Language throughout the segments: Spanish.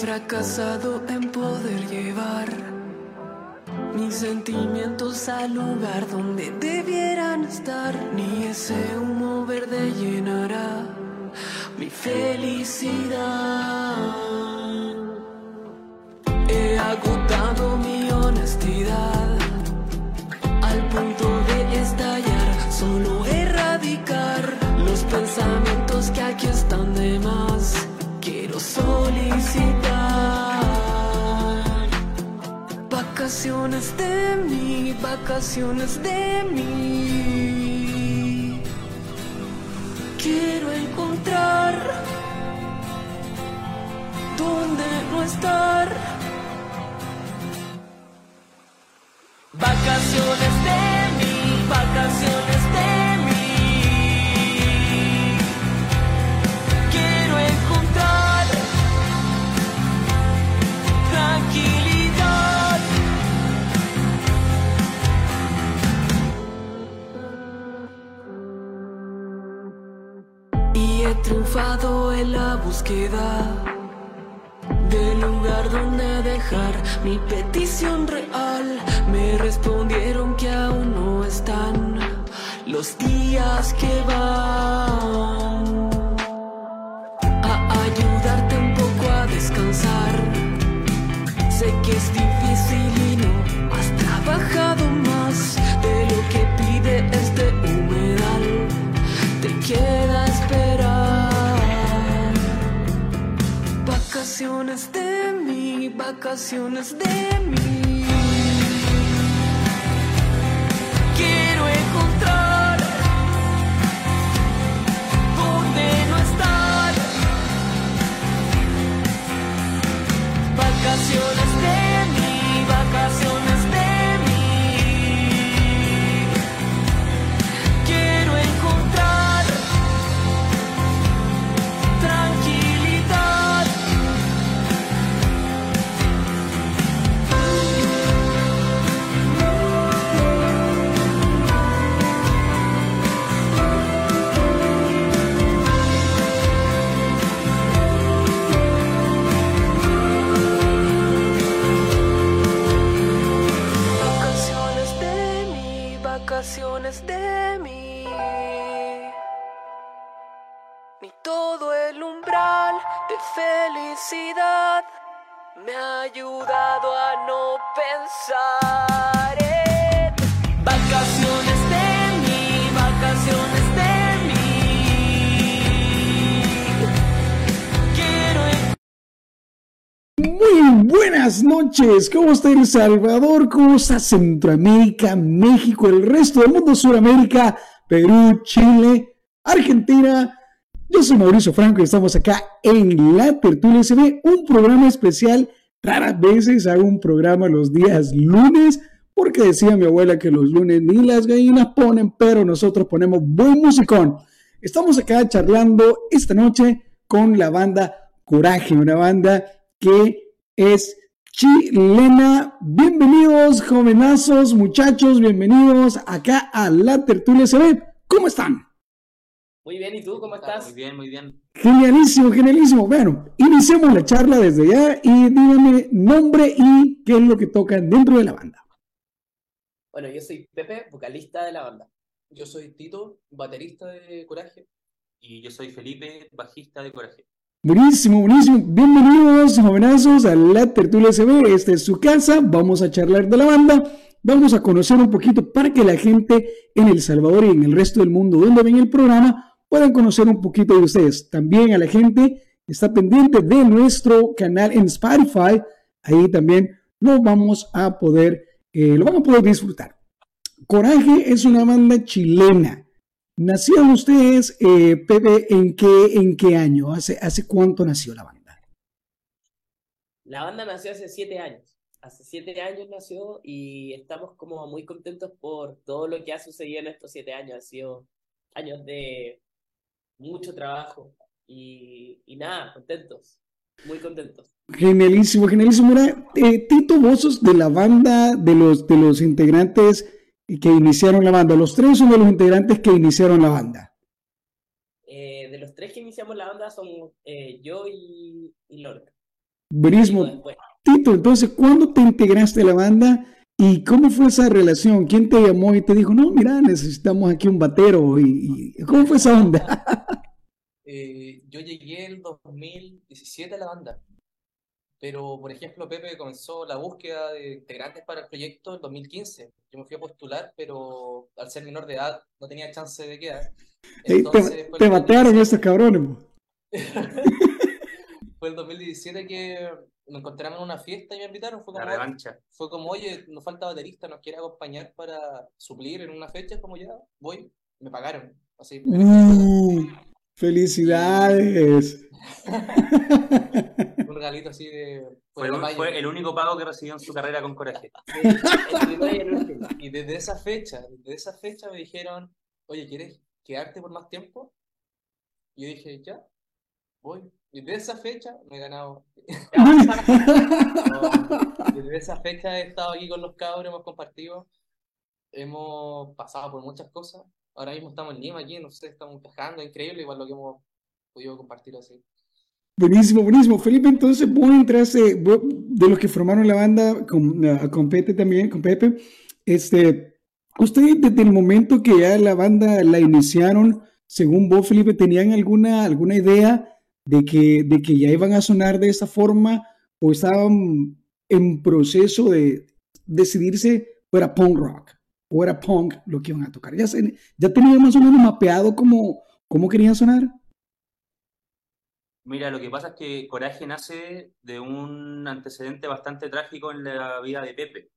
fracasado en poder llevar mis sentimientos al lugar donde debieran estar. Ni ese humo verde llenará mi felicidad. He agotado mi honestidad al punto de estallar, solo erradicar los pensamientos que aquí están de más. Quiero solicitar vacaciones de mí, vacaciones de mí. Quiero encontrar donde no estar. Vacaciones de mí, vacaciones triunfado en la búsqueda del lugar donde dejar mi petición real. Me respondieron que aún no están los días que van a ayudarte un poco a descansar. Sé que es vacaciones de mí. Noches, ¿cómo está El Salvador? ¿Cómo está Centroamérica, México, el resto del mundo, Sudamérica, Perú, Chile, Argentina? Yo soy Mauricio Franco y estamos acá en La Tertulia SB, un programa especial. Raras veces hago un programa los días lunes, porque decía mi abuela que los lunes ni las gallinas ponen, pero nosotros ponemos buen musicón. Estamos acá charlando esta noche con la banda Coraje, una banda que es chilena. Bienvenidos, jovenazos, muchachos, bienvenidos acá a la tertulia CB. ¿Cómo están? Muy bien, ¿y tú cómo estás? Muy bien, muy bien. Genialísimo, genialísimo. Bueno, iniciemos la charla desde ya y díganme nombre y qué es lo que tocan dentro de la banda. Bueno, yo soy Pepe, vocalista de la banda. Yo soy Tito, baterista de Coraje. Y yo soy Felipe, bajista de Coraje. Buenísimo, buenísimo. Bienvenidos, jovenazos, a la tertulia CB. Esta es su casa. Vamos a charlar de la banda. Vamos a conocer un poquito para que la gente en El Salvador y en el resto del mundo donde ven el programa puedan conocer un poquito de ustedes. También a la gente que está pendiente de nuestro canal en Spotify. Ahí también lo vamos a poder, eh, lo a poder disfrutar. Coraje es una banda chilena. ¿Nacieron ustedes, eh, Pepe, en qué, en qué año? ¿Hace, ¿Hace cuánto nació la banda? La banda nació hace siete años. Hace siete años nació y estamos como muy contentos por todo lo que ha sucedido en estos siete años. Han sido años de mucho trabajo y, y nada, contentos, muy contentos. Genialísimo, genialísimo. Mira, eh, Tito, vos sos de la banda, de los, de los integrantes que iniciaron la banda. Los tres son de los integrantes que iniciaron la banda. Eh, de los tres que iniciamos la banda somos eh, yo y, y Lorca. Buenísimo. Tito, entonces, ¿cuándo te integraste a la banda y cómo fue esa relación? ¿Quién te llamó y te dijo, no, mira, necesitamos aquí un batero? ¿Y, cómo fue esa onda? Eh, yo llegué el 2017 a la banda, pero por ejemplo Pepe comenzó la búsqueda de integrantes para el proyecto en 2015. Yo me fui a postular, pero al ser menor de edad no tenía chance de quedar. te, te batearon esos cabrones. fue el 2017 que nos encontramos en una fiesta y me invitaron. Fue como, la revancha. Fue como, oye, nos falta baterista, nos quiere acompañar para suplir en una fecha. Como ya, voy, me pagaron. Así. Uh, ¡Felicidades! regalito así de. Fue, fue, el único pago que recibió en su carrera con Coraje. y desde esa fecha, desde esa fecha me dijeron, oye, ¿quieres quedarte por más tiempo? Y yo dije, ya, voy. Y desde esa fecha me he ganado. desde esa fecha he estado aquí con los cabros, hemos compartido, hemos pasado por muchas cosas. Ahora mismo estamos en Lima, aquí, no sé, estamos viajando, increíble, igual lo que hemos podido compartir así. Buenísimo, buenísimo. Felipe, entonces vos entraste, de los que formaron la banda con, ah, con Pepe también, con Pepe, este, ustedes desde el momento que ya la banda la iniciaron, según vos, Felipe, ¿tenían alguna, alguna idea de que, de que ya iban a sonar de esta forma o estaban en proceso de decidirse o era punk rock o era punk lo que iban a tocar? ¿Ya, ya tenían más o menos mapeado cómo, cómo querían sonar? Mira, lo que pasa es que Coraje nace de un antecedente bastante trágico en la vida de Pepe.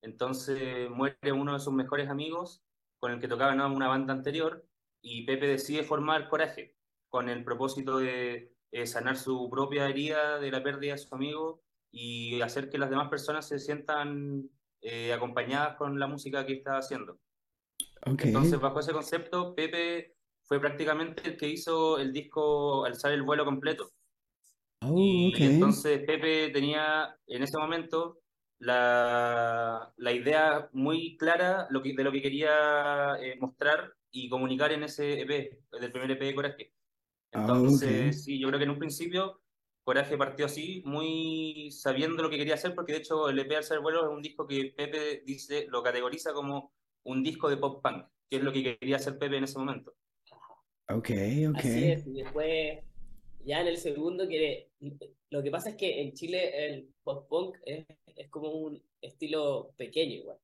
Entonces muere uno de sus mejores amigos con el que tocaba en una banda anterior y Pepe decide formar Coraje con el propósito de eh, sanar su propia herida de la pérdida de su amigo y hacer que las demás personas se sientan eh, acompañadas con la música que está haciendo. Entonces, bajo ese concepto, Pepe fue prácticamente el que hizo el disco Alzar el vuelo completo. Oh, y entonces Pepe tenía en ese momento la, la idea muy clara lo que, de lo que quería eh, mostrar y comunicar en ese EP, del primer EP de Coraje. Ah, Entonces, sí, yo creo que en un principio Coraje partió así, muy sabiendo lo que quería hacer, porque de hecho el EP Alzar Vuelo es un disco que Pepe dice, lo categoriza como un disco de pop punk, que es lo que quería hacer Pepe en ese momento. Ok, ok. Así es, y después, ya en el segundo, que lo que pasa es que en Chile el pop punk es, es como un estilo pequeño igual,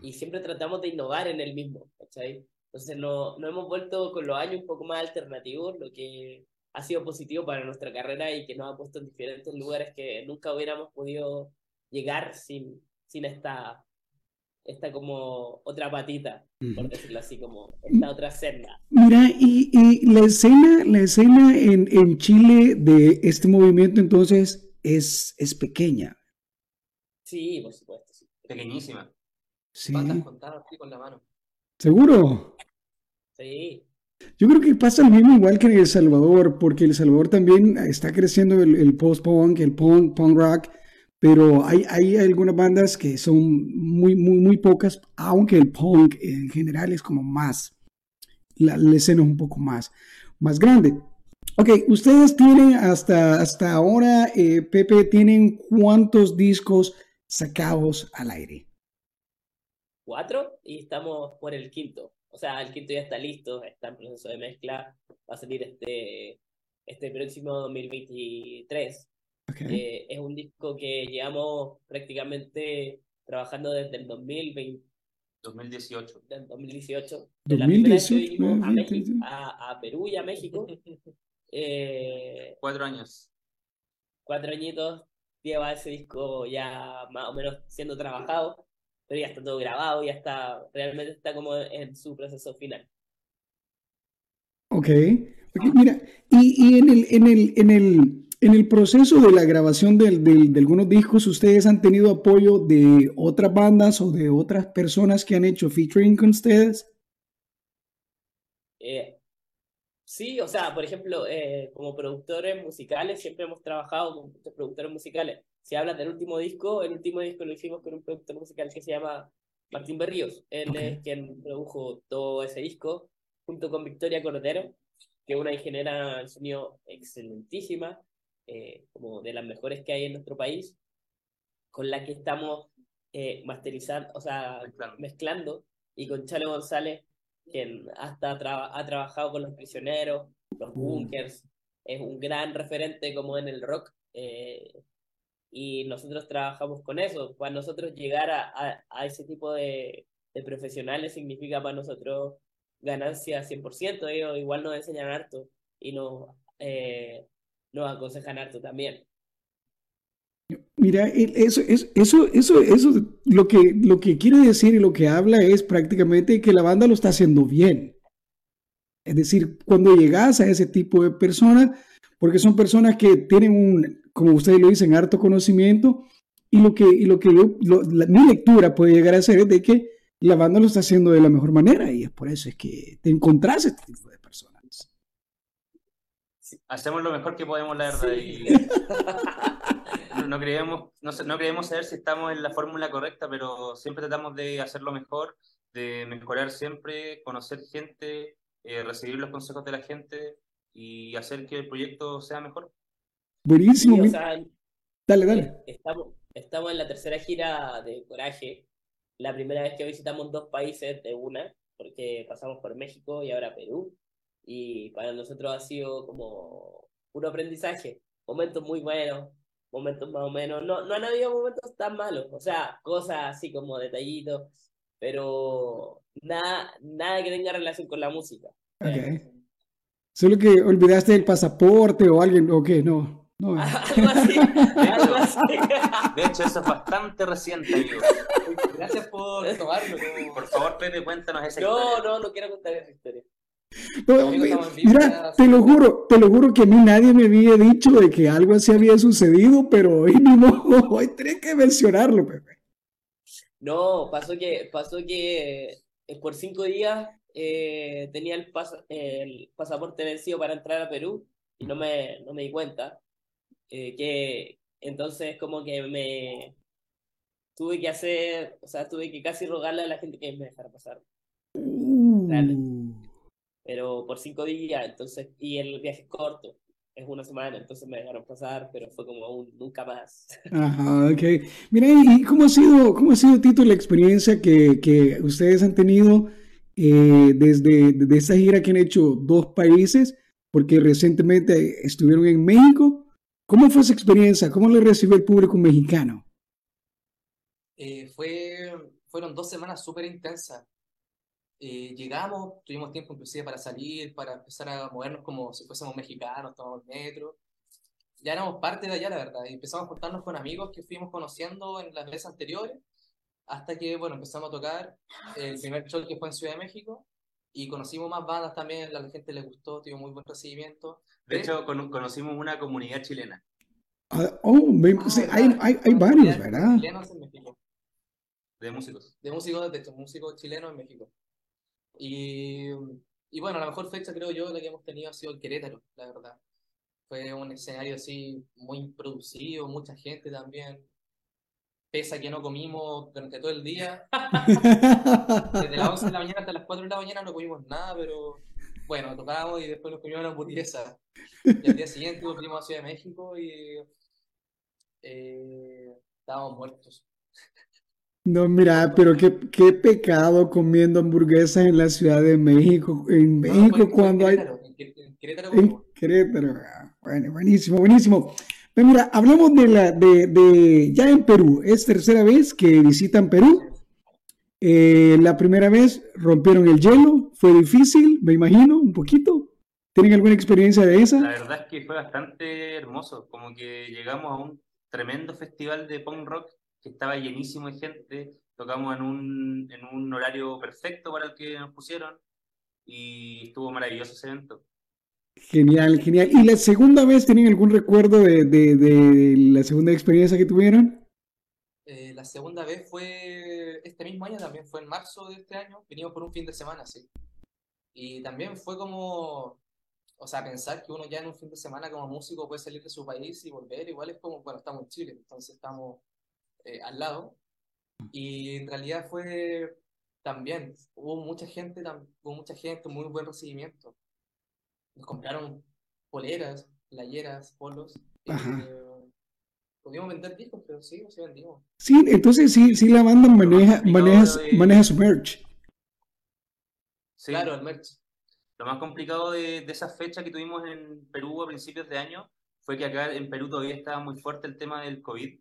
y siempre tratamos de innovar en el mismo, ¿cachai? Entonces no, no hemos vuelto con los años un poco más alternativos, lo que ha sido positivo para nuestra carrera y que nos ha puesto en diferentes lugares que nunca hubiéramos podido llegar sin, sin esta, esta como otra patita, por decirlo así, como esta otra senda. Mira, y, y la escena, la escena en, en, Chile de este movimiento entonces es, es pequeña. Sí, por supuesto, sí. Pequeñísima. Sí. contadas con la mano. ¿Seguro? Sí. Yo creo que pasa lo mismo igual que en El Salvador, porque El Salvador también está creciendo el, post-punk, el punk, punk rock, pero hay, hay algunas bandas que son muy, muy, muy pocas, aunque el punk en general es como más, la, escena es un poco más, más grande. Ok, ustedes tienen hasta, hasta ahora, eh, Pepe, ¿tienen cuántos discos sacados al aire? cuatro y estamos por el quinto. O sea, el quinto ya está listo, está en proceso de mezcla, va a salir este, este próximo 2023. Eh, es un disco que llevamos prácticamente trabajando desde el 2020. 2018. Del 2018. 2018 a, a, Perú y a México. Eh, cuatro años. Cuatro añitos lleva ese disco ya más o menos siendo trabajado pero ya está todo grabado, ya está, realmente está como en su proceso final. Ok, mira, y, en, el, en, el, en, el, en el proceso de la grabación de algunos discos, ¿ustedes han tenido apoyo de otras bandas o de otras personas que han hecho featuring con ustedes? Eh, sí, o sea, por ejemplo, eh, como productores musicales siempre hemos trabajado con muchos productores musicales si hablas del último disco, el último disco lo hicimos con un productor musical que se llama Martín Berríos. Él es quien produjo todo ese disco, junto con Victoria Cordero, que es una ingeniera en sonido excelentísima. Eh, como de las mejores que hay en nuestro país, con la que estamos eh, masterizando, o sea, mezclando. y con Chale González, quien hasta ha trabajado con los prisioneros, los mm. bunkers, es un gran referente como en el rock. Eh, y nosotros trabajamos con eso. Para nosotros llegar a, a, ese tipo de, de, profesionales significa para nosotros ganancia 100%. Ellos igual nos enseñan harto y nos, eh, nos aconsejan harto también. Mira, eso, eso, eso, eso, eso lo, que, lo que quiere decir y lo que habla es prácticamente que la banda lo está haciendo bien. Es decir, cuando llegas a ese tipo de personas, porque son personas que tienen un, como ustedes lo dicen, harto conocimiento, y lo que, y lo que yo, mi lectura puede llegar a ser es de que la banda lo está haciendo de la mejor manera, y es por eso es que te encontrás este tipo de personas. Hacemos lo mejor que podemos, la verdad, y no, creemos, no, no creemos saber si estamos en la fórmula correcta, pero siempre tratamos de hacerlo mejor, de mejorar siempre, conocer gente, eh, recibir los consejos de la gente y hacer que el proyecto sea mejor. Buenísimo. dale, dale. Eh, estamos, estamos en la tercera gira de Coraje. La primera vez que visitamos dos países de una, porque pasamos por México y ahora Perú. Y para nosotros ha sido como un aprendizaje. Momentos muy buenos, momentos más o menos. No, no han habido momentos tan malos. O sea, cosas así como detallitos, pero nada, nada que tenga relación con la música. Okay. Solo que olvidaste el pasaporte o alguien, o qué, no. no. De hecho, eso es bastante reciente, amigo. Gracias por tomarlo. Por favor, Pepe, cuéntanos esa no, historia. No, no, no quiero contar esa historia. mira, te lo juro, te lo juro que a mí nadie me había dicho de que algo así había sucedido, pero hoy mismo, hoy tenía que mencionarlo, Pepe. No, pasó que, pasó que eh, por cinco días eh, tenía el, el pasaporte vencido para entrar a Perú y no me, no me di cuenta. Eh, que entonces como que me tuve que hacer, o sea, tuve que casi rogarle a la gente que me dejara pasar. Uh. Pero por cinco días, entonces, y el viaje es corto, es una semana, entonces me dejaron pasar, pero fue como un nunca más. Ajá, ok. Mira, ¿y cómo ha sido, cómo ha sido, Tito, la experiencia que, que ustedes han tenido eh, desde, desde esa gira que han hecho dos países, porque recientemente estuvieron en México. ¿Cómo fue esa experiencia? ¿Cómo le recibió el público mexicano? Eh, fue, fueron dos semanas súper intensas. Eh, llegamos, tuvimos tiempo inclusive para salir, para empezar a movernos como si fuésemos mexicanos, tomamos el metro. Ya éramos parte de allá, la verdad, y empezamos a juntarnos con amigos que fuimos conociendo en las veces anteriores hasta que, bueno, empezamos a tocar el primer show que fue en Ciudad de México y conocimos más bandas también, a la gente le gustó, tuvo muy buen recibimiento. De hecho, conocimos una comunidad chilena. Ah, oh, ah, hay, hay, hay varios, ¿verdad? Chilenos en México. De músicos. De músicos, de hecho, músicos chilenos en México. Y, y bueno, la mejor fecha creo yo la que hemos tenido ha sido el Querétaro, la verdad. Fue un escenario así muy producido, mucha gente también, pese a que no comimos durante todo el día. Desde las 11 de la mañana hasta las 4 de la mañana no comimos nada, pero bueno, tocábamos y después nos comimos una hamburguesa. Y al día siguiente volvimos a Ciudad de México y eh, estábamos muertos. No, mira, pero qué, qué pecado comiendo hamburguesas en la Ciudad de México. En México cuando hay... En Querétaro. En Querétaro. Ah, bueno, buenísimo, buenísimo. Pero mira, hablamos de la, de, de, ya en Perú, es tercera vez que visitan Perú. Eh, la primera vez rompieron el hielo, fue difícil, me imagino, un poquito. ¿Tienen alguna experiencia de esa? La verdad es que fue bastante hermoso, como que llegamos a un tremendo festival de punk rock que estaba llenísimo de gente, tocamos en un, en un horario perfecto para el que nos pusieron y estuvo maravilloso ese evento. Genial, genial. ¿Y la segunda vez tienen algún recuerdo de, de, la segunda experiencia que tuvieron? Eh, la segunda vez fue este mismo año, también fue en marzo de este año, vinimos por un fin de semana, sí. Y también fue como, o sea, pensar que uno ya en un fin de semana como músico puede salir de su país y volver, igual es como, bueno, estamos en Chile, entonces estamos eh, al lado. Y en realidad fue también, hubo mucha gente, hubo mucha gente, muy buen recibimiento nos compraron poleras, playeras, polos. Eh, podíamos vender discos, pero sí, sí vendimos. Sí, entonces sí, sí la banda maneja, maneja, de- maneja su merch. Sí. Claro, el merch. Lo más complicado de, de esa fecha que tuvimos en Perú a principios de año fue que acá en Perú todavía estaba muy fuerte el tema del COVID.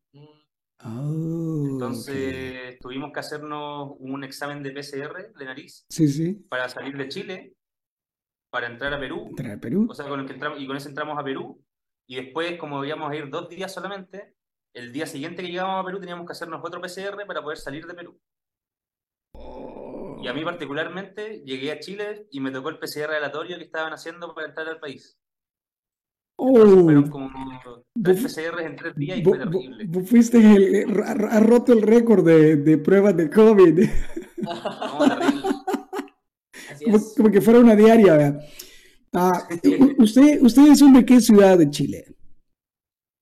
Oh, Entonces tuvimos que hacernos un examen de PCR de nariz Sí, sí. para salir de Chile, para entrar a Perú, Entrar a Perú. o sea, con el que entramos, y con ese entramos a Perú. Y después, como íbamos a ir dos días solamente, el día siguiente que llegábamos a Perú teníamos que hacernos otro PCR para poder salir de Perú. Y a mí particularmente llegué a Chile y me tocó el PCR aleatorio que estaban haciendo para entrar al país. Oh, Fueron como tres PCRs en tres días y fue terrible. vos fuiste el, ha, roto el récord de, de pruebas de COVID. No, terrible. Así Como, es. como que fuera una diaria, ¿verdad? Ah, usted, ¿Ustedes son de qué ciudad de Chile?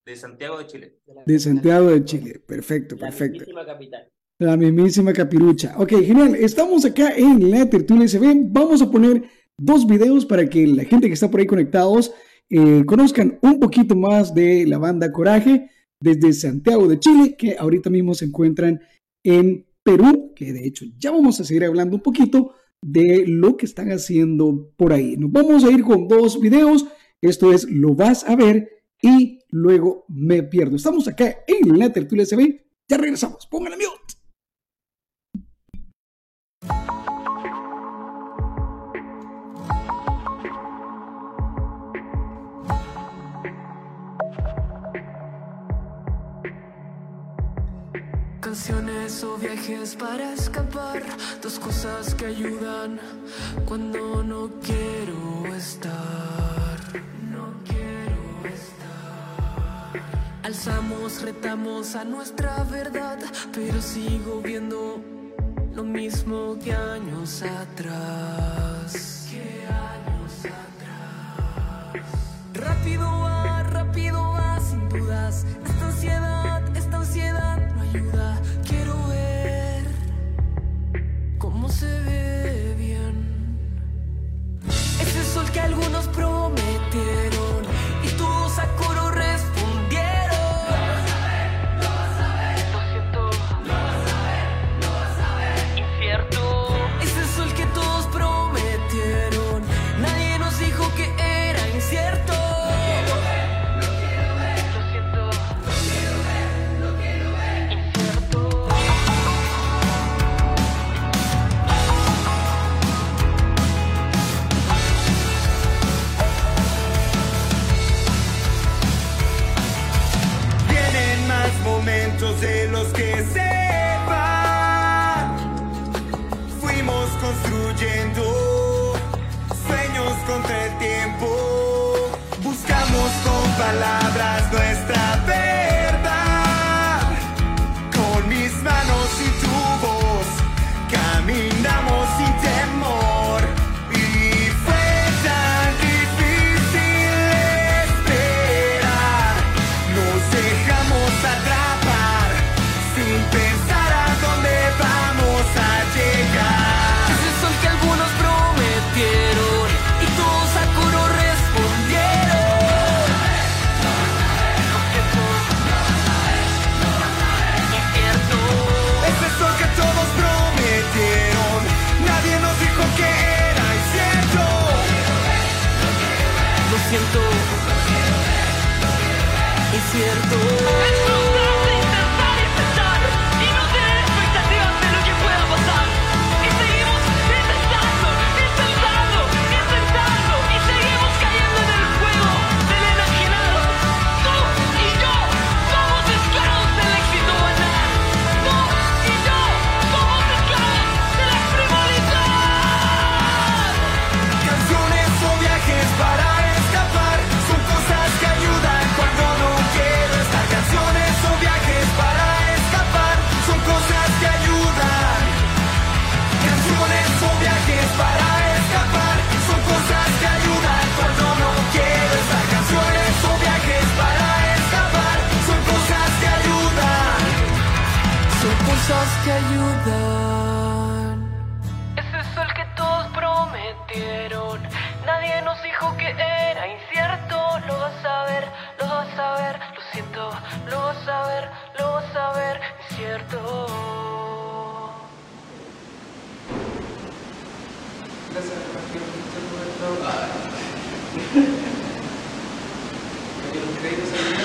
De Santiago de Chile. la- De Santiago de Chile. Perfecto, La perfecto. mismísima capital. La mismísima capirucha. Ok, genial. Estamos acá en la tertulia SB. Vamos a poner dos videos para que la gente que está por ahí conectados eh, conozcan un poquito más de la banda Coraje desde Santiago de Chile, que ahorita mismo se encuentran en Perú, que de hecho ya vamos a seguir hablando un poquito de lo que están haciendo por ahí. Nos vamos a ir con dos videos. Esto es Lo vas a ver y luego me pierdo. Estamos acá en la tertulia SB. Ya regresamos. Pónganle mute. O viajes para escapar, dos cosas que ayudan cuando no quiero estar. No quiero estar. Alzamos, retamos a nuestra verdad, pero sigo viendo lo mismo que años atrás. Que años atrás. Rápido va, rápido va, sin dudas. Cómo se ve bien. Ese sol que algunos prometieron con siento. Incierto. ayudan. Ese sol que todos prometieron, nadie nos dijo que era incierto. Lo vas a ver, lo vas a ver, lo siento, lo vas a ver, lo vas a ver, es cierto. Gracias,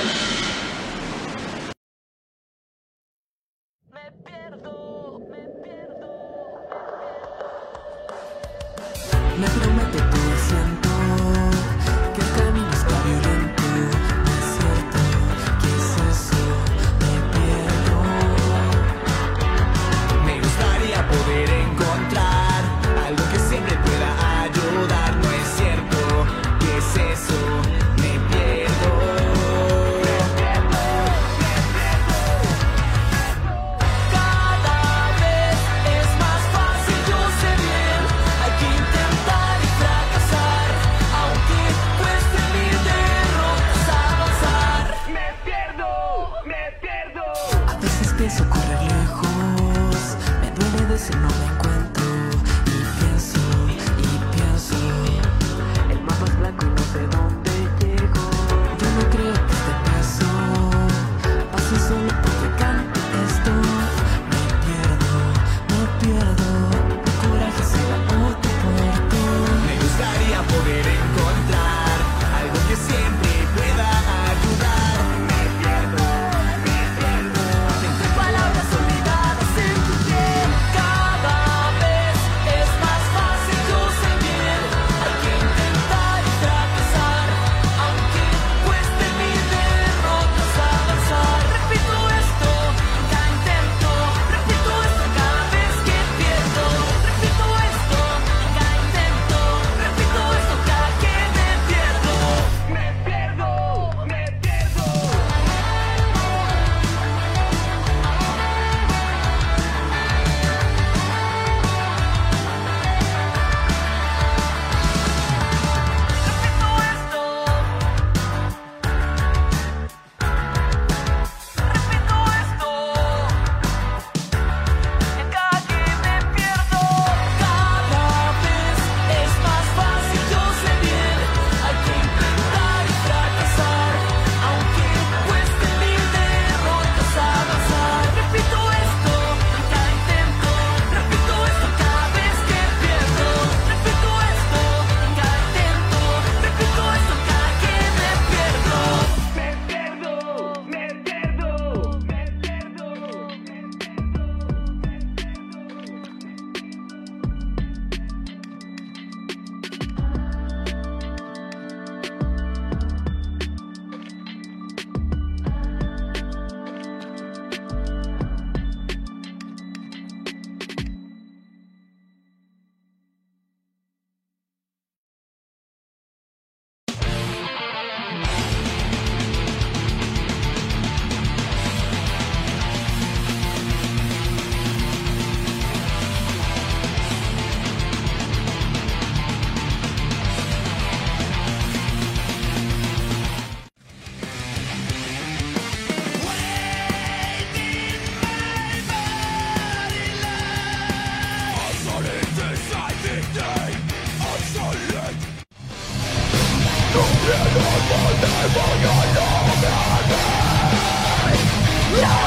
Now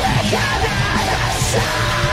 they can't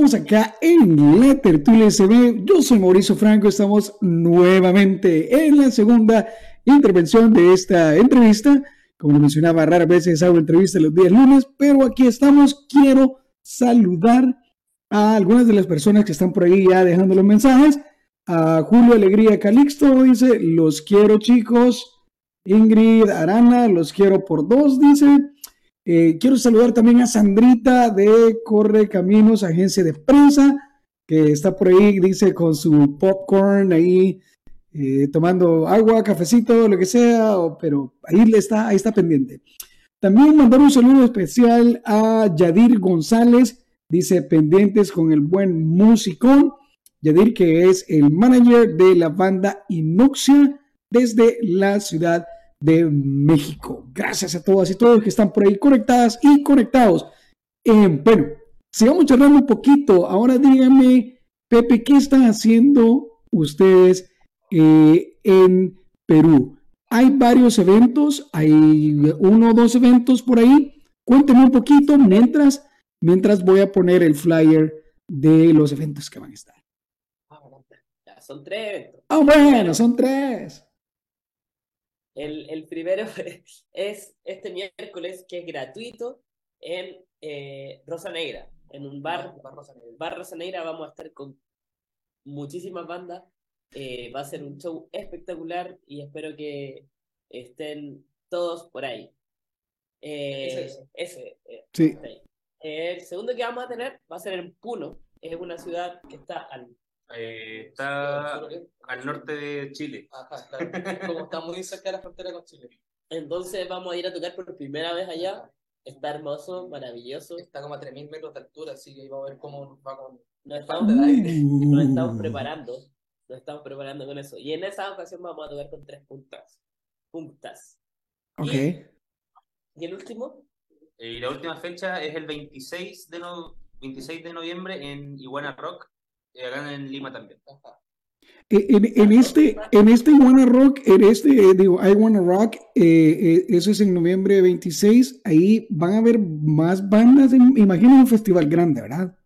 Estamos acá en la tertulia SB. Yo soy Mauricio Franco. Estamos nuevamente en la segunda intervención de esta entrevista. Como lo mencionaba, raras veces hago entrevista los días lunes, pero aquí estamos. Quiero saludar a algunas de las personas que están por ahí ya dejando los mensajes. A Julio Alegría Calixto dice: Los quiero, chicos. Ingrid Arana, los quiero por dos, dice. Eh, quiero saludar también a Sandrita de Corre Caminos, agencia de prensa, que está por ahí, dice, con su popcorn ahí, eh, tomando agua, cafecito, lo que sea, pero ahí, le está, ahí está pendiente. También mandar un saludo especial a Yadir González, dice, pendientes con el buen musicón. Yadir, que es el manager de la banda Inuxia desde la ciudad de México. Gracias a todas y todos que están por ahí conectadas y conectados. Eh, bueno, sigamos charlando un poquito. Ahora díganme, Pepe, ¿qué están haciendo ustedes eh, en Perú? Hay varios eventos, hay uno o dos eventos por ahí. Cuéntenme un poquito mientras, mientras voy a poner el flyer de los eventos que van a estar. Ah, ya, son tres eventos. Ah, bueno, son tres. El, el primero es este miércoles, que es gratuito, en eh, Rosa Negra, en un bar, Bar Rosa Negra. Bar Rosa Negra. Vamos a estar con muchísimas bandas. Eh, va a ser un show espectacular y espero que estén todos por ahí. Eh, Ese es. ese, eh, Sí. está ahí. Eh, el segundo que vamos a tener va a ser en Puno. Es una ciudad que está al Eh, está Oriente. al norte de Chile. Ajá, claro. Como está muy cerca de la frontera con Chile. Entonces vamos a ir a tocar por primera vez allá. Está hermoso, maravilloso. Está como a 3.000 metros de altura, así que vamos a ver cómo nos va con... Nos estamos, de aire. nos estamos preparando. Nos estamos preparando con eso. Y en esa ocasión vamos a tocar con tres puntas. Puntas. Ok. Y el último, Eh, Y la última fecha es el 26 de, no- 26 de noviembre en Iguana Rock, eh, acá en Lima también. Ajá. Eh, En, en este, en este Wanna Rock, en este, eh, digo, I Wanna Rock, eh, eh, eso es en noviembre 26, ahí van a haber más bandas, en- me imagino un festival grande, ¿verdad?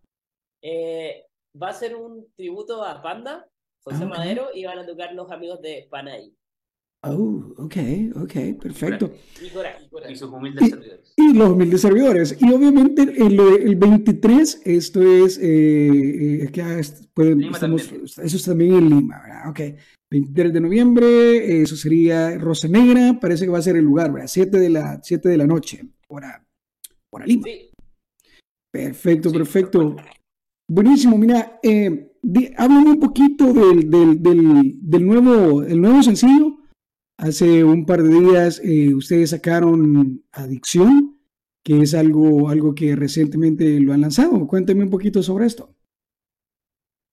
eh, va a ser un tributo a Panda, José Ah. Madero, y van a tocar los amigos de Panay Oh, ok, ok, perfecto. y sus humildes Y- servidores. Y los humildes servidores. Y obviamente el, el 23, esto es, eh, eh, que ah, pueden- estamos- eso es también en Lima, ¿verdad? Ok. 23 de noviembre, eso sería Rosa Negra, parece que va a ser el lugar, ¿verdad? 7 de la, 7 de la noche, hora, hora Lima. Sí, Perfecto, Sí, perfecto. Buenísimo, mira, eh, háblame un poquito del, del, del, del nuevo, el nuevo sencillo. Hace un par de días eh, ustedes sacaron Adicción, que es algo, algo que recientemente lo han lanzado. Cuéntame un poquito sobre esto.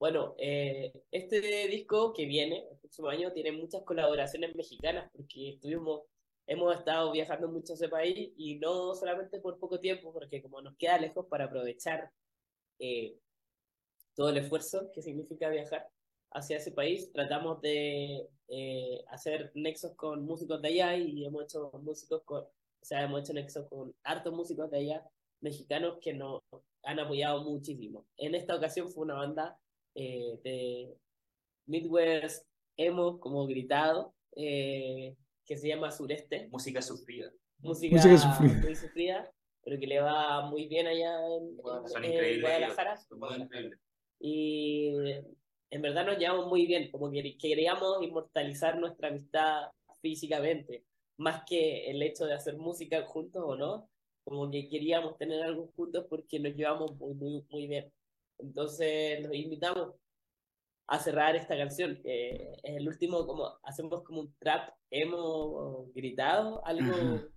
Bueno, eh, este disco que viene el próximo año tiene muchas colaboraciones mexicanas porque estuvimos, hemos estado viajando mucho a ese país y no solamente por poco tiempo, porque como nos queda lejos para aprovechar eh, todo el esfuerzo que significa viajar hacia ese país, tratamos de eh, hacer nexos con músicos de allá y hemos hecho músicos con, o sea, hemos hecho nexos con hartos músicos de allá mexicanos que nos han apoyado muchísimo. En esta ocasión fue una banda eh, de Midwest emo, como gritado, eh, que se llama Sureste, Música sufrida. música, Música sufrida. muy sufrida, pero que le va muy bien allá en, en- Son en increíbles. Guadalajara. ellos, son increíbles. Y en verdad nos llevamos muy bien, como que queríamos inmortalizar nuestra amistad físicamente, más que el hecho de hacer música juntos o no, como que queríamos tener algo juntos porque nos llevamos muy, muy, muy bien. Entonces los invitamos a cerrar esta canción, que es el último, como hacemos como un trap hemos gritado, algo Ajá.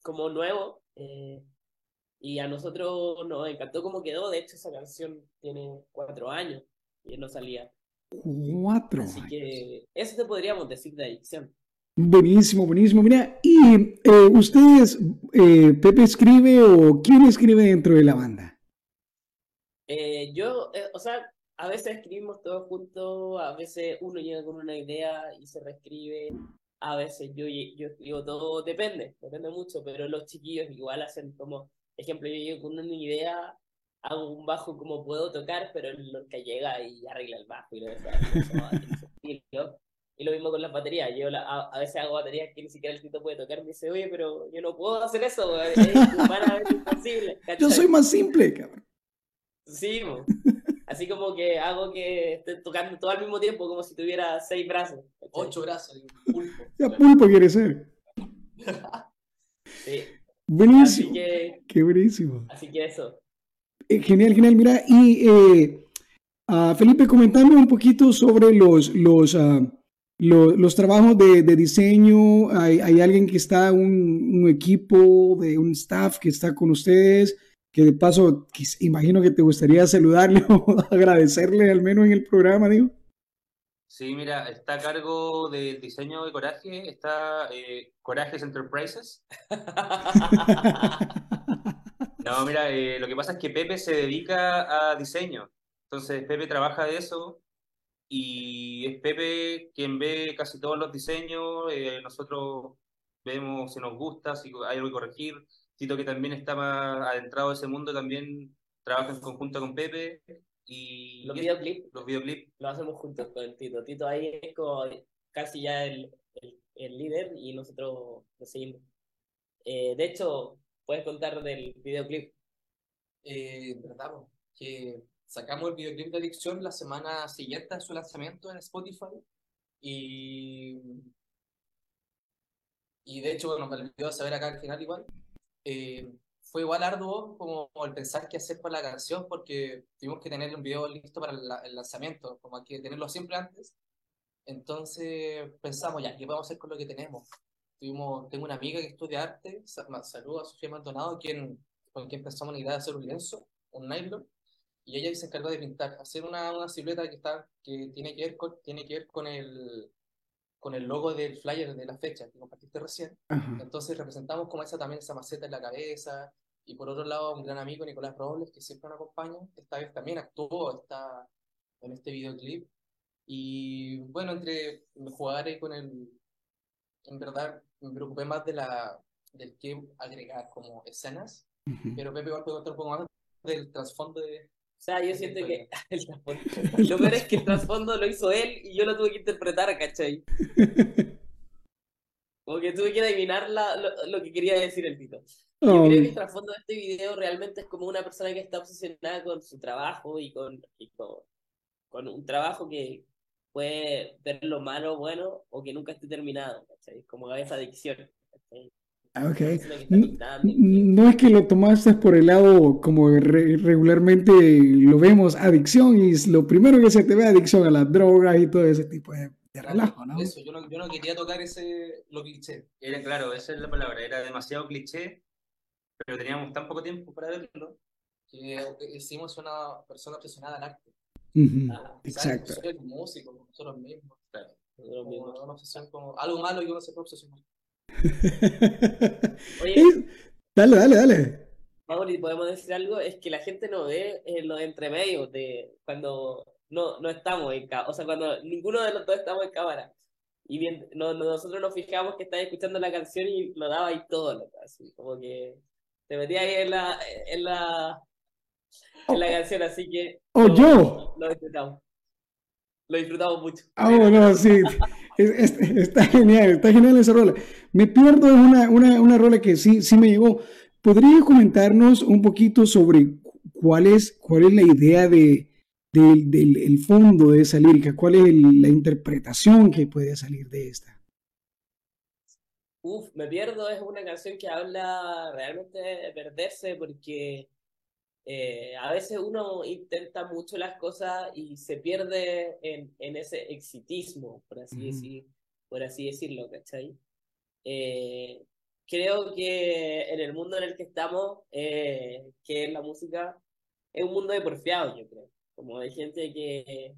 como nuevo. eh, y a nosotros nos encantó cómo quedó. De hecho, esa canción tiene cuatro años no salía. Cuatro. Así que eso te podríamos decir de adicción. Buenísimo, buenísimo. Mira, y eh, ustedes, eh, Pepe escribe o quién escribe dentro de la banda? Eh, yo, eh, o sea, a veces escribimos todos juntos, a veces uno llega con una idea y se reescribe, a veces yo, yo escribo todo, depende, depende mucho, pero los chiquillos igual hacen como, ejemplo, yo llego con una idea, hago un bajo como puedo tocar, pero el que llega y arregla el bajo y lo deja y lo mismo con las baterías, yo la- a, a veces hago baterías que ni siquiera el Tito puede tocar, me dice, oye, pero yo no puedo hacer eso, es humanamente imposible. Yo ¿cachai? soy más simple, cabrón. Sí, mo. así como que hago que esté tocando todo al mismo tiempo, como si tuviera seis brazos. ¿cachai? Ocho brazos y un pulpo. Ya pulpo quiere ser. Sí. Así Buenísimo. que, Qué buenísimo. así que eso. Genial, genial. Mira, y eh, Felipe, comentame un poquito sobre los, los, ah, lo- los trabajos de, de diseño, hay, hay alguien que está, un, un equipo, de un staff que está con ustedes, que de paso, quis- imagino que te gustaría saludarle o agradecerle al menos en el programa, digo. Sí, mira, está a cargo del diseño de Coraje, está eh, Corajes Enterprises. No, mira, eh, lo que pasa es que Pepe se dedica a diseño. Entonces, Pepe trabaja de eso y es Pepe quien ve casi todos los diseños. eh, nosotros vemos si nos gusta, si hay algo que corregir. Tito, que también está más adentrado en ese mundo, también trabaja en conjunto con Pepe. Y Los videoclips los videoclips. lo hacemos juntos con Tito. Tito ahí es como casi ya el, el, el líder y nosotros lo seguimos. Eh, de hecho, puedes contar del videoclip. Eh, que sacamos el videoclip de Adicción la semana siguiente a su lanzamiento en Spotify y, y de hecho, bueno, me saber acá al final igual, eh, fue igual arduo como el pensar qué hacer con la canción porque tuvimos que tener un video listo para la- el lanzamiento, como hay que tenerlo siempre antes. Entonces pensamos, ya, ¿qué podemos hacer con lo que tenemos? Tuvimos, tengo una amiga que estudia arte, saludo a Sofía Maldonado, quien, con quien pensamos la idea de hacer un lienzo, un nylon, y ella se encargó de pintar, hacer una, una silueta que, está, que tiene que ver con, tiene que ver con el, con el logo del flyer de la fecha que compartiste recién. Ajá. Entonces representamos como esa también esa maceta en la cabeza. Y por otro lado, un gran amigo, Nicolás Robles, que siempre nos acompaña. Esta vez también actuó está en este videoclip. Y bueno, entre jugar ahí con el... En verdad, me preocupé más de la, del que agregar como escenas. Ujú. Pero Pepe igual puede contar un poco más del trasfondo de... O sea, yo siento que el trasfondo. Lo peor es que el trasfondo lo hizo él y yo lo tuve que interpretar, ¿cachai? Como que tuve que adivinar la- lo, lo que quería decir el Tito. Yo Oh, creo que el trasfondo de este video realmente es como una persona que está obsesionada con su trabajo y con, y con, con un trabajo que puede ver lo malo bueno o que nunca esté terminado, ¿cachai? Como esa adicción, ¿cachai? ah, ok. Una persona que está N- pintando y que- No es que lo tomaste por el lado como re- regularmente lo vemos, adicción, y es lo primero que se te ve adicción a las drogas y todo ese tipo de, de relajo, ¿no? Eso, yo no, yo no quería tocar ese, lo cliché. Era claro, esa es la palabra, era demasiado cliché, pero teníamos tan poco tiempo para verlo. Que hicimos una persona obsesionada al arte. Ujú, Ah, Exacto. Soy el músico, nosotros mismos. nosotros mismos. una obsesión, como algo malo y uno se puede obsesionar. Oye, Dale, dale, dale. Mauri, podemos decir algo, es que la gente no ve en los entremedios de cuando no, no estamos en cámara, o sea, cuando ninguno de los dos estamos en cámara. Y bien, no, no- nosotros nos fijamos que estabas escuchando la canción y lo daba ahí todo, así, como que te metías ahí en la, en la, en la canción, así que Oh, lo- yo. lo disfrutamos. Lo disfrutamos mucho. Ah, bueno, sí. Es- es- está genial, está genial esa rola. Me pierdo en una, una, una rola que sí, sí me llegó. ¿Podría comentarnos un poquito sobre cu- cuál es, cuál es la idea de, del, del el fondo de esa lírica? ¿Cuál es el- la interpretación que puede salir de esta? Uf, Me Pierdo es una canción que habla realmente de perderse porque eh, a veces uno intenta mucho las cosas y se pierde en, en ese exitismo, por así Ujú. decir, por así decirlo, ¿cachai? Eh, creo que en el mundo en el que estamos, eh, que es la música, es un mundo de porfiados, yo creo. Como de gente que,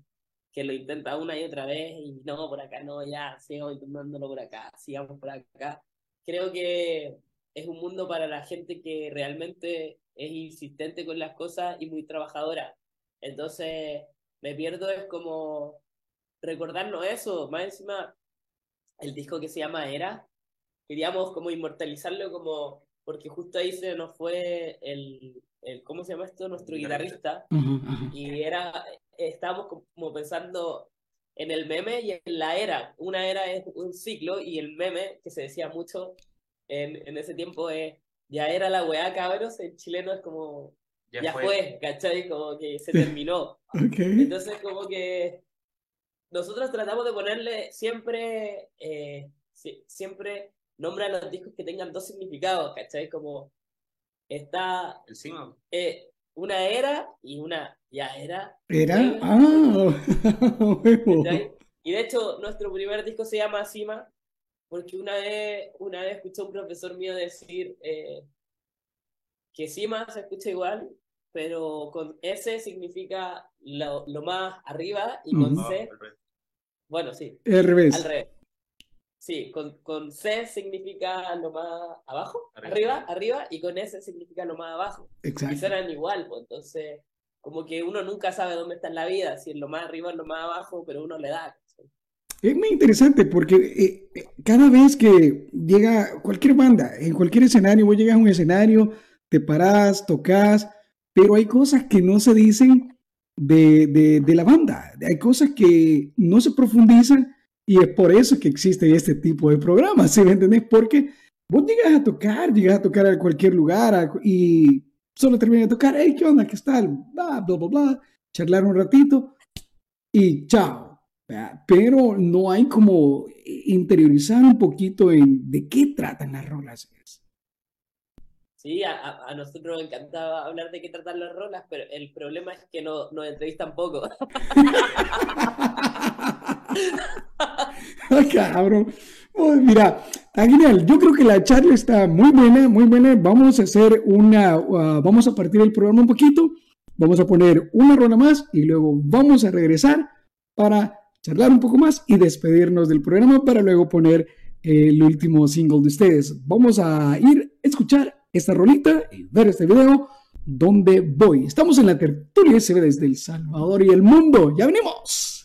que lo intenta una y otra vez y no, por acá no, ya, sigamos intentándolo por acá, sigamos por acá. Creo que es un mundo para la gente que realmente es insistente con las cosas y muy trabajadora. Entonces, me pierdo es como recordarnos eso, más encima el disco que se llama Era, queríamos como inmortalizarlo como, porque justo ahí se nos fue el, el ¿cómo se llama esto? Nuestro guitarrista, y era, estábamos como pensando en el meme y en la era. Una era es un ciclo y el meme que se decía mucho en, en ese tiempo es, ya era la weá, cabros, en chileno es como, Ya, ya fue. fue, ¿cachai? Como que se terminó. Ok. Entonces, como que nosotros tratamos de ponerle siempre, eh, si- siempre nombre a los discos que tengan dos significados, ¿cachai? Como está Encima, eh, una era y una ya era. ¿Era? Juega, Ah. Y de hecho, nuestro primer disco se llama Cima, porque una vez, una vez escuché a un profesor mío decir eh, que Cima se escucha igual, pero con S significa lo, lo más arriba y con. C, bueno, sí, Al revés. al revés. Sí, con, con C significa lo más abajo, Arriba. arriba, arriba, y con S significa lo más abajo. Y Exacto. suenan igual, pues entonces, como que uno nunca sabe dónde está en la vida, si es lo más arriba o lo más abajo, pero uno le da. Es muy interesante porque eh, eh, cada vez que llega cualquier banda, en cualquier escenario, vos llegas a un escenario, te parás, tocas, pero hay cosas que no se dicen de, de- de la banda, hay cosas que no se profundizan y es por eso que existe este tipo de programas, ¿sí me entendés? Porque vos llegas a tocar, llegas a tocar a cualquier lugar a- y solo terminas de tocar, hey, ¿qué onda? ¿Qué tal? Bla, bla, bla, bla, charlar un ratito y chao. Pero no hay como interiorizar un poquito en de qué tratan las rolas. Sí, a, a- nosotros nos encantaba hablar de qué tratar las rolas, pero el problema es que no, nos entrevistan poco. Ah, cabrón. Oh, mira, está genial. Yo creo que la charla está muy buena, muy buena. Vamos a hacer una, ah, vamos a partir el programa un poquito. Vamos a poner una rola más y luego vamos a regresar para charlar un poco más y despedirnos del programa para luego poner el último single de ustedes. Vamos a ir a escuchar esta rolita y ver este video. ¿Dónde voy? Estamos en la tertulia SB desde El Salvador y el mundo. ¡Ya venimos!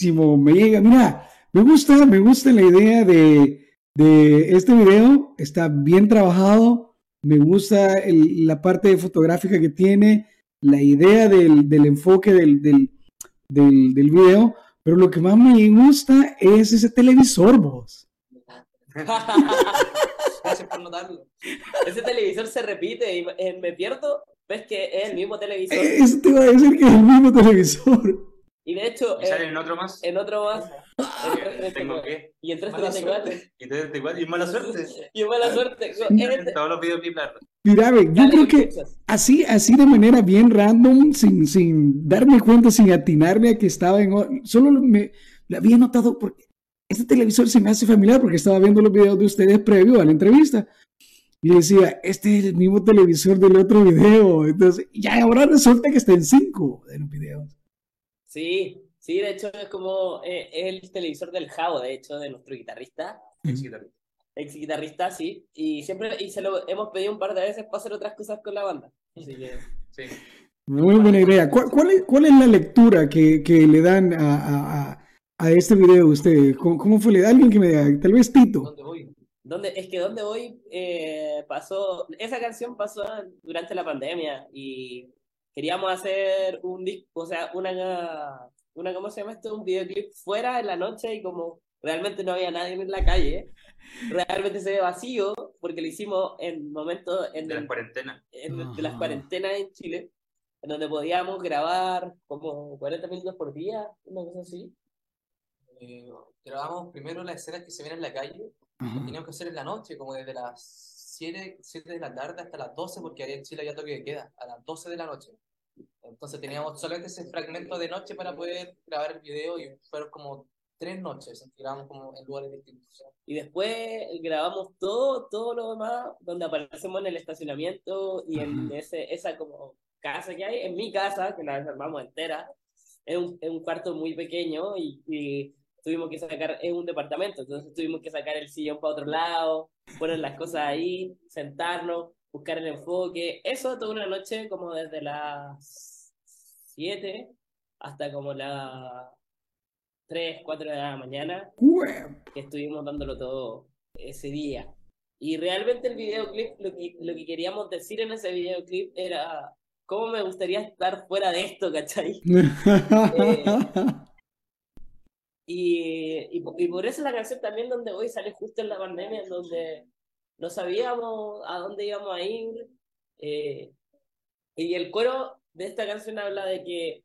Buenísimo, me llega. Mira, me gusta, me gusta la idea de, de este video. Está bien trabajado. Me gusta el- la parte fotográfica que tiene, la idea del, del enfoque del, del, del, video. Pero lo que más me gusta es ese televisor, vos. Gracias por notarlo. Ese televisor se repite y eh, me pierdo, ves que es el mismo televisor. Eso te iba a decir que es el mismo televisor. Y de hecho, ¿Y sale eh, en otro más? en otro más, en Tengo 334, que. y en Mala 334, Y te igual, y mala suerte. y en mala suerte. Todos los videos. Mira, yo dale, creo que así, así de manera bien random, sin, sin darme cuenta, sin atinarme a que estaba en... Solo me lo había notado porque este televisor se me hace familiar porque estaba viendo los videos de ustedes previo a la entrevista. Y decía, este es el mismo televisor del otro video. Entonces, ya ahora resulta que está en cinco de los videos. Sí, sí, de hecho es como eh, el televisor del Javo, de hecho, de nuestro guitarrista, ex guitarrista, sí, y siempre, y se lo hemos pedido un par de veces para hacer otras cosas con la banda. Así que, Sí. Muy buena idea. ¿Cuál, cuál es, cuál es la lectura que, que le dan a, a- a- a este video ustedes? ¿Cómo, cómo fue? Alguien que me diga, tal vez Tito. ¿Dónde voy? ¿dónde, es que donde hoy eh, pasó, esa canción pasó durante la pandemia y queríamos hacer un disco, o sea, una, una, ¿cómo se llama esto? Un videoclip fuera en la noche y como realmente no había nadie en la calle, realmente se ve vacío porque lo hicimos en momentos en De el- las cuarentenas. en- de las cuarentenas en Chile, en donde podíamos grabar como 40 minutos por día, una cosa así. Eh, grabamos primero las escenas que se ven en la calle, que teníamos que hacer en la noche, como desde las 7, 7 de la tarde hasta las 12, porque allá en Chile había toque de queda, a las 12 de la noche. Entonces teníamos solamente ese fragmento de noche para poder grabar el video y fueron como tres noches grabamos como en lugares distintos. Y después grabamos todo, todo lo demás, donde aparecemos en el estacionamiento y en ese, esa como casa que hay, en mi casa, que la armamos entera, es un, un cuarto muy pequeño y, y tuvimos que sacar, es un departamento, entonces tuvimos que sacar el sillón para otro lado, poner las cosas ahí, sentarnos, buscar el enfoque, eso toda una noche como desde las 7 hasta como las 3, 4 de la mañana, que estuvimos dándolo todo ese día. Y realmente el videoclip, lo que, lo que queríamos decir en ese videoclip era cómo me gustaría estar fuera de esto, ¿cachai? Y, y, po- y por eso la canción también donde voy sale justo en la pandemia, en donde no sabíamos a dónde íbamos a ir. eh, y el coro de esta canción habla de que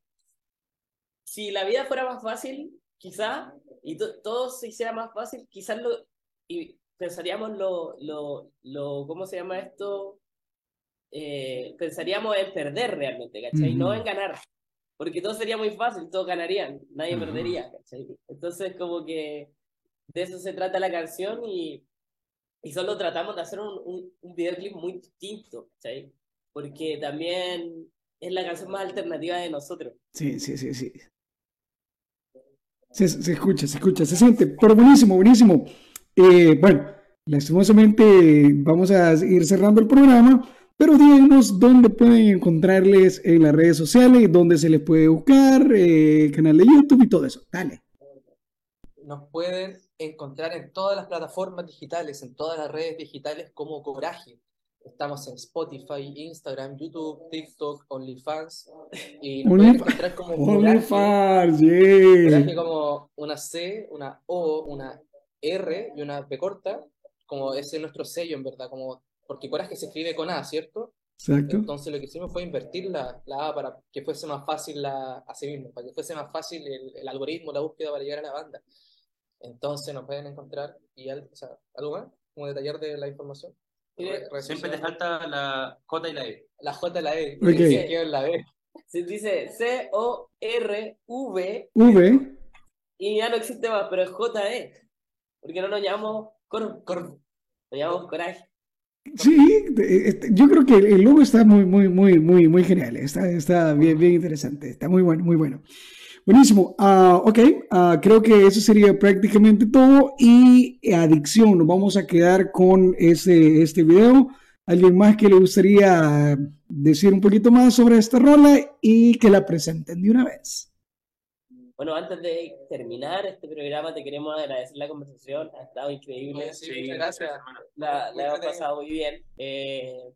si la vida fuera más fácil, quizá, y to- todo se hiciera más fácil, quizás lo, y pensaríamos lo, lo, lo, ¿cómo se llama esto? Eh, pensaríamos en perder realmente, ¿cachai? No en ganar. Porque todo sería muy fácil, todos ganarían, nadie Ajá. perdería, ¿cachai? Entonces, como que de eso se trata la canción y, y solo tratamos de hacer un, un, un videoclip muy distinto, ¿cachai? Porque también es la canción más alternativa de nosotros. Sí, sí, sí, sí. Se, se escucha, se escucha, se siente, pero buenísimo, buenísimo. Eh, bueno, lastimosamente vamos a ir cerrando el programa, pero díganos dónde pueden encontrarles en las redes sociales, dónde se les puede buscar, eh, canal de YouTube y todo eso. Dale. Nos pueden encontrar en todas las plataformas digitales, en todas las redes digitales como Coraje. Estamos en Spotify, Instagram, YouTube, TikTok, OnlyFans. Y nos pueden encontrar como Coraje, OnlyFans, Coraje yeah. como una C, una O, una R y una B corta. Como ese es nuestro sello, en verdad. Como, porque Coraje se escribe con A, ¿cierto? Exacto. Entonces lo que hicimos fue invertir la, la A para que fuese más fácil la, así mismo, para que fuese más fácil el, el algoritmo, la búsqueda para llegar a la banda. Entonces nos pueden encontrar y al- o sea, algo más, como detallar de la información. Siempre te falta la J y la E. La J y la E, Ok. que se queda en la B. Se dice C-O-R-V V, y ya no existe más, pero es J-E. Porque no nos llamamos Cor, Cor- nos llamamos Coraje. Sí, este, yo creo que el logo está muy, muy, muy, muy, muy genial. Está, está bien, bien interesante. Está muy bueno, muy bueno. Buenísimo. Ah, ok, ah, creo que eso sería prácticamente todo. Y adicción, nos vamos a quedar con ese, este video. ¿Alguien más que le gustaría decir un poquito más sobre esta rola y que la presenten de una vez? Bueno, antes de terminar este programa, te queremos agradecer la conversación. Ha estado increíble. Sí, muchas gracias. hermano. La, la hemos pasado muy bien. Eh,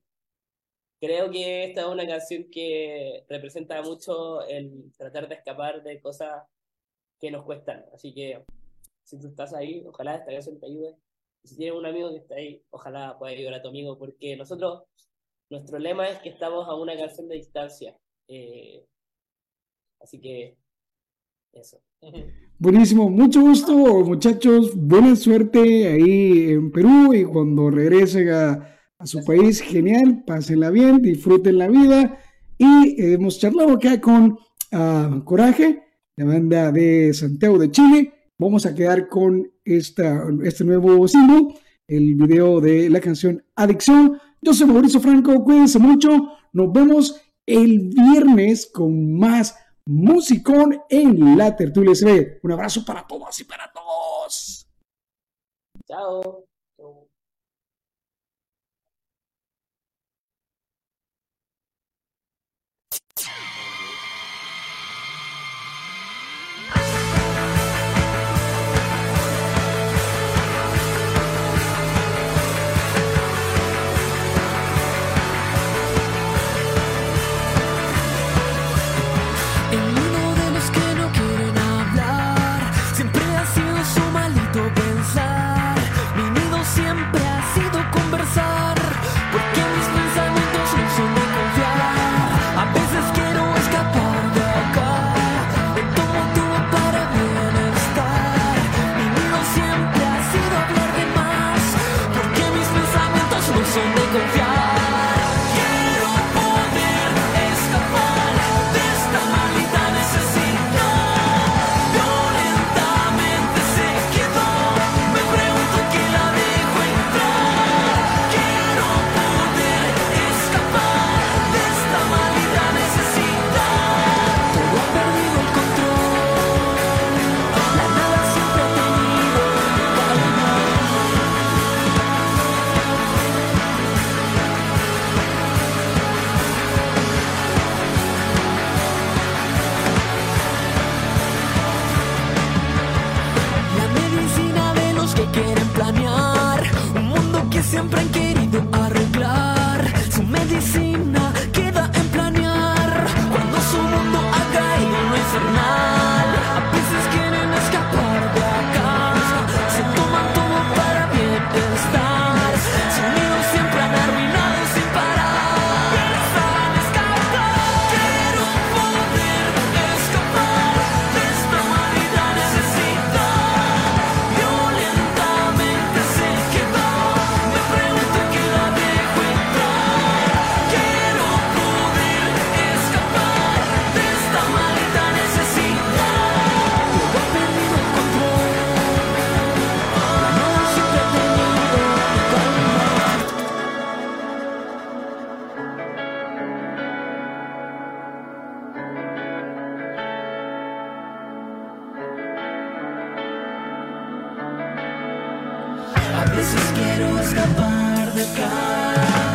creo que esta es una canción que representa mucho el tratar de escapar de cosas que nos cuestan. Así que si tú estás ahí, ojalá esta canción te ayude. Y si tienes un amigo que está ahí, ojalá pueda ayudar a tu amigo, porque nosotros, nuestro lema es que estamos a una canción de distancia. Eh, así que Buenísimo, mucho gusto, muchachos. Buena suerte ahí en Perú y cuando regresen a, su país, genial, pásenla bien, disfruten la vida. Y hemos charlado acá con ah, Coraje, la banda de Santiago de Chile. Vamos a quedar con esta, este nuevo single, el video de la canción Adicción. Yo soy Mauricio Franco, cuídense mucho. Nos vemos el viernes con más musicón en la tertulia SB. Un abrazo para todas y para todos. Chao. Chao. Veces quiero escapar de acá.